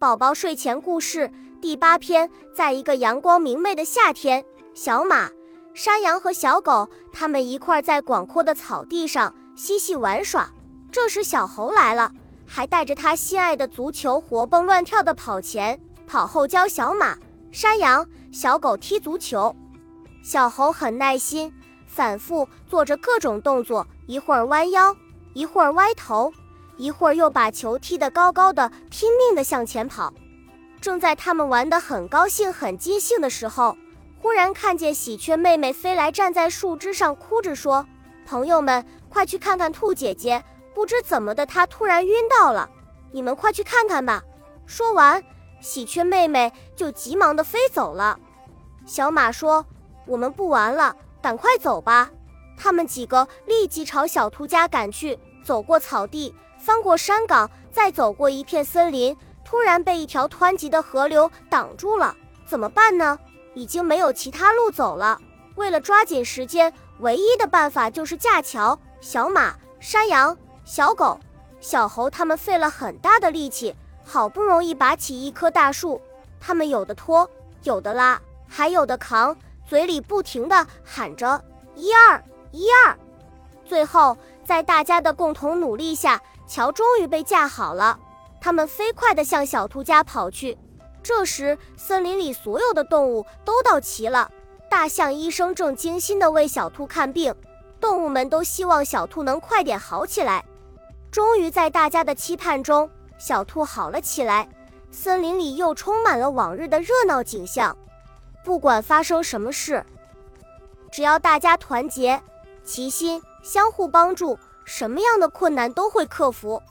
宝宝睡前故事第八篇，在一个阳光明媚的夏天，小马、山羊和小狗他们一块在广阔的草地上嬉戏玩耍。这时，小猴来了，还带着他心爱的足球，活蹦乱跳的跑前跑后，教小马、山羊、小狗踢足球。小猴很耐心，反复做着各种动作，一会儿弯腰，一会儿歪头。一会儿又把球踢得高高的，拼命地向前跑。正在他们玩得很高兴、很尽兴的时候，忽然看见喜鹊妹妹飞来，站在树枝上，哭着说：“朋友们，快去看看兔姐姐！不知怎么的，她突然晕倒了。你们快去看看吧。”说完，喜鹊妹妹就急忙地飞走了。小马说：“我们不玩了，赶快走吧。”他们几个立即朝小兔家赶去。走过草地。翻过山岗，再走过一片森林，突然被一条湍急的河流挡住了。怎么办呢？已经没有其他路走了。为了抓紧时间，唯一的办法就是架桥。小马、山羊、小狗、小猴他们费了很大的力气，好不容易拔起一棵大树。他们有的拖，有的拉，还有的扛，嘴里不停地喊着“一二一二”。最后，在大家的共同努力下，桥终于被架好了，他们飞快地向小兔家跑去。这时，森林里所有的动物都到齐了。大象医生正精心地为小兔看病，动物们都希望小兔能快点好起来。终于，在大家的期盼中，小兔好了起来。森林里又充满了往日的热闹景象。不管发生什么事，只要大家团结、齐心、相互帮助。什么样的困难都会克服。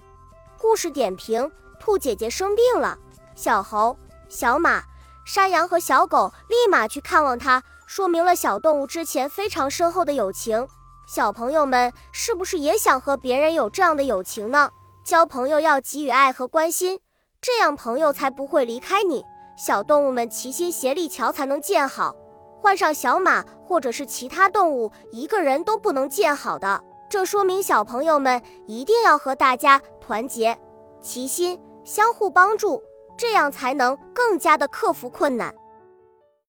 故事点评：兔姐姐生病了，小猴、小马、山羊和小狗立马去看望它，说明了小动物之前非常深厚的友情。小朋友们是不是也想和别人有这样的友情呢？交朋友要给予爱和关心，这样朋友才不会离开你。小动物们齐心协力，桥才能建好。换上小马或者是其他动物，一个人都不能建好的。这说明小朋友们一定要和大家团结、齐心、相互帮助，这样才能更加的克服困难。